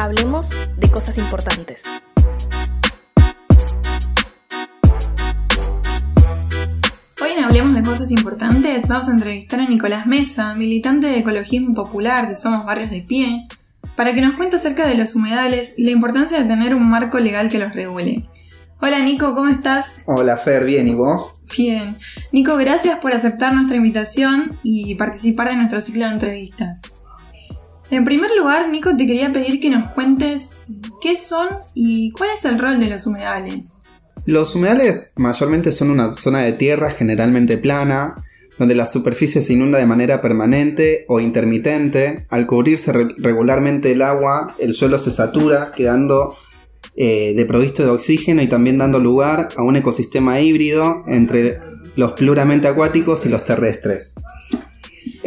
Hablemos de cosas importantes. Hoy en Hablemos de Cosas Importantes vamos a entrevistar a Nicolás Mesa, militante de ecologismo popular de Somos Barrios de Pie, para que nos cuente acerca de los humedales y la importancia de tener un marco legal que los regule. Hola Nico, ¿cómo estás? Hola Fer, bien, ¿y vos? Bien. Nico, gracias por aceptar nuestra invitación y participar de nuestro ciclo de entrevistas. En primer lugar, Nico, te quería pedir que nos cuentes qué son y cuál es el rol de los humedales. Los humedales mayormente son una zona de tierra generalmente plana, donde la superficie se inunda de manera permanente o intermitente. Al cubrirse re regularmente el agua, el suelo se satura, quedando eh, de provisto de oxígeno y también dando lugar a un ecosistema híbrido entre los pluramente acuáticos y los terrestres.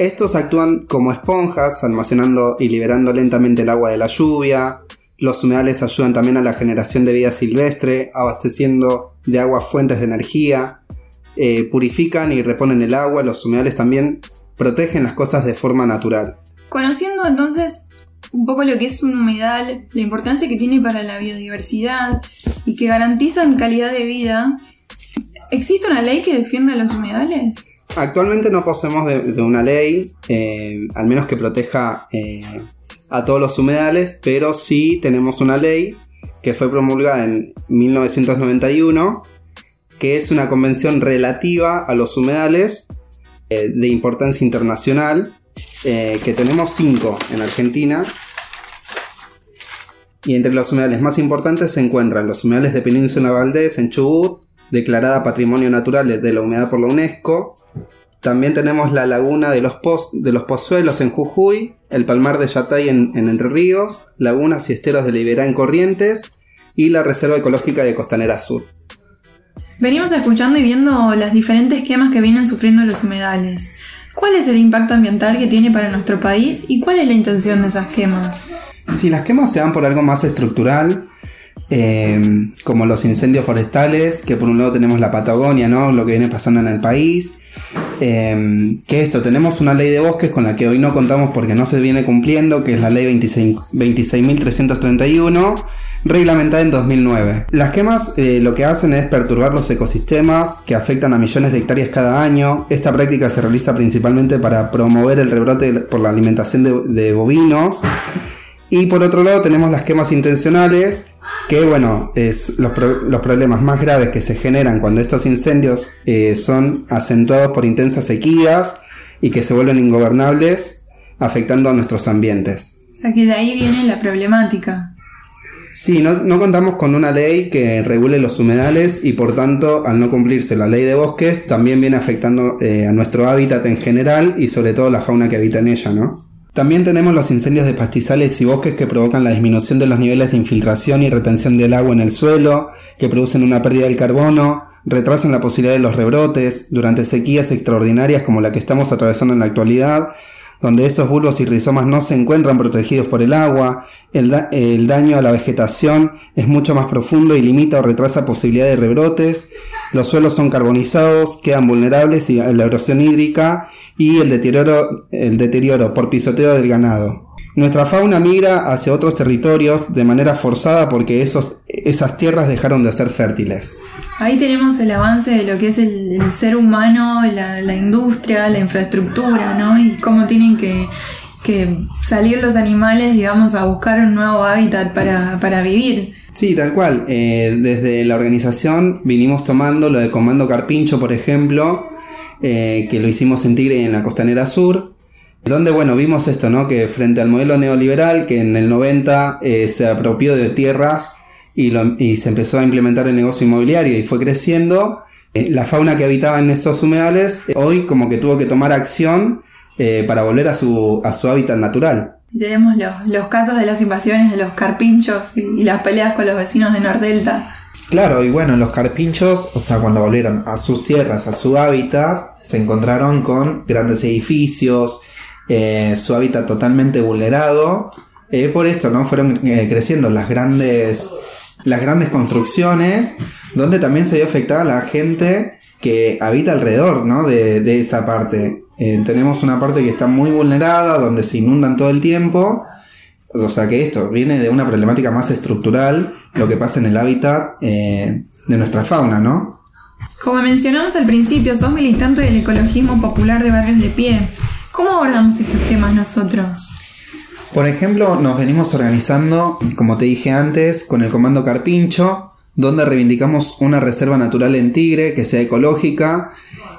Estos actúan como esponjas, almacenando y liberando lentamente el agua de la lluvia. Los humedales ayudan también a la generación de vida silvestre, abasteciendo de agua fuentes de energía. Eh, purifican y reponen el agua. Los humedales también protegen las costas de forma natural. Conociendo entonces un poco lo que es un humedal, la importancia que tiene para la biodiversidad y que garantizan calidad de vida, ¿existe una ley que defienda los humedales? Actualmente no poseemos de, una ley, eh, al menos que proteja eh, a todos los humedales, pero sí tenemos una ley que fue promulgada en 1991, que es una convención relativa a los humedales eh, de importancia internacional, que tenemos cinco en Argentina. Y entre los humedales más importantes se encuentran los humedales de Península Valdés en Chubut, declarada Patrimonio Natural de la Humedad por la UNESCO, también tenemos la laguna de los, de los Pozuelos en Jujuy, el palmar de Yatay en, Entre Ríos, lagunas y esteros de Liberá en Corrientes y la Reserva Ecológica de Costanera Sur. Venimos escuchando y viendo las diferentes quemas que vienen sufriendo los humedales. ¿Cuál es el impacto ambiental que tiene para nuestro país y cuál es la intención de esas quemas? Si las quemas se dan por algo más estructural, eh, como los incendios forestales, que por un lado tenemos la Patagonia, ¿no? lo que viene pasando en el país, eh, que esto, tenemos una ley de bosques con la que hoy no contamos porque no se viene cumpliendo, que es la ley 26.331, reglamentada en 2009. Las quemas eh, lo que hacen es perturbar los ecosistemas que afectan a millones de hectáreas cada año. Esta práctica se realiza principalmente para promover el rebrote por la alimentación de bovinos. Y por otro lado tenemos las quemas intencionales, que bueno, es los, problemas más graves que se generan cuando estos incendios eh, son acentuados por intensas sequías y que se vuelven ingobernables, afectando a nuestros ambientes. O sea que de ahí viene la problemática. Sí, no, contamos con una ley que regule los humedales y por tanto, al no cumplirse la ley de bosques, también viene afectando eh, a nuestro hábitat en general y sobre todo la fauna que habita en ella, ¿no? También tenemos los incendios de pastizales y bosques que provocan la disminución de los niveles de infiltración y retención del agua en el suelo, que producen una pérdida del carbono, retrasan la posibilidad de los rebrotes durante sequías extraordinarias como la que estamos atravesando en la actualidad, donde esos bulbos y rizomas no se encuentran protegidos por el agua, el, daño a la vegetación es mucho más profundo y limita o retrasa posibilidad de rebrotes, los suelos son carbonizados, quedan vulnerables a la erosión hídrica y el deterioro, el deterioro por pisoteo del ganado. Nuestra fauna migra hacia otros territorios de manera forzada porque esos, esas tierras dejaron de ser fértiles. Ahí tenemos el avance de lo que es el, ser humano, la, industria, la infraestructura, ¿no? Y cómo tienen que, salir los animales, digamos, a buscar un nuevo hábitat para, vivir. Sí, tal cual. Eh, desde la organización vinimos tomando lo de Comando Carpincho, por ejemplo, eh, que lo hicimos en Tigre y en la Costanera Sur, donde, bueno, vimos esto, ¿no? Que frente al modelo neoliberal, que en el 90 eh, se apropió de tierras y, se empezó a implementar el negocio inmobiliario y fue creciendo. Eh, la fauna que habitaba en estos humedales hoy como que tuvo que tomar acción para volver a su, a su hábitat natural. tenemos los, casos de las invasiones de los carpinchos y, las peleas con los vecinos de Nordelta. Claro, y bueno, los carpinchos, o sea, cuando volvieron a sus tierras, a su hábitat, se encontraron con grandes edificios, su hábitat totalmente vulnerado. por esto, ¿no? Fueron creciendo las grandes las grandes construcciones, donde también se vio afectada la gente que habita alrededor ¿no? de, esa parte. Eh, tenemos una parte que está muy vulnerada, donde se inundan todo el tiempo, O sea que esto viene de una problemática más estructural, lo que pasa en el hábitat eh, de nuestra fauna, ¿no? Como mencionamos al principio, sos militante del ecologismo popular de Barrios de Pie. ¿Cómo abordamos estos temas nosotros? Por ejemplo, nos venimos organizando, como te dije antes, con el Comando Carpincho, donde reivindicamos una reserva natural en Tigre que sea ecológica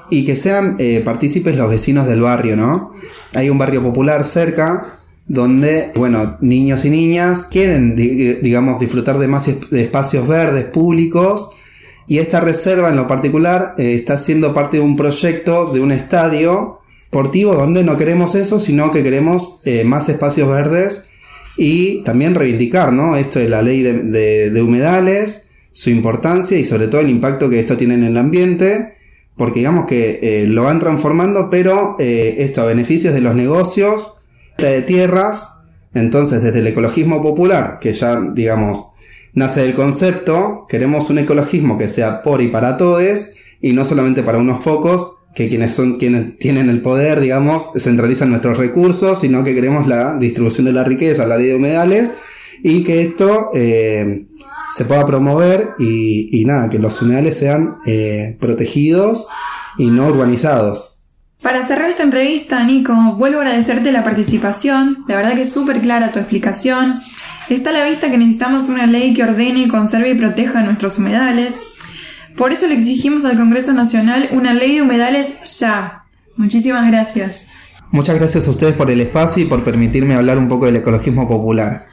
y que sean eh, partícipes los vecinos del barrio, ¿no? Hay un barrio popular cerca donde, bueno, niños y niñas quieren, digamos, disfrutar de más espacios verdes públicos y esta reserva en lo particular eh, está siendo parte de un proyecto de un estadio deportivo donde no queremos eso, sino que queremos eh, más espacios verdes y también reivindicar, ¿no? Esto de la ley de, humedales, su importancia y sobre todo el impacto que esto tiene en el ambiente, porque digamos que eh, lo van transformando, pero esto a beneficios de los negocios, de tierras, entonces desde el ecologismo popular, que ya digamos nace del concepto, queremos un ecologismo que sea por y para todos y no solamente para unos pocos, que quienes son quienes tienen el poder, digamos, centralizan nuestros recursos, sino que queremos la distribución de la riqueza, la ley de humedales y que esto eh, se pueda promover y, nada, que los humedales sean eh, protegidos y no urbanizados. Para cerrar esta entrevista, Nico, vuelvo a agradecerte la participación. La verdad que es súper clara tu explicación. Está a la vista que necesitamos una ley que ordene, conserve y proteja nuestros humedales. Por eso le exigimos al Congreso Nacional una ley de humedales ya. Muchísimas gracias. Muchas gracias a ustedes por el espacio y por permitirme hablar un poco del ecologismo popular.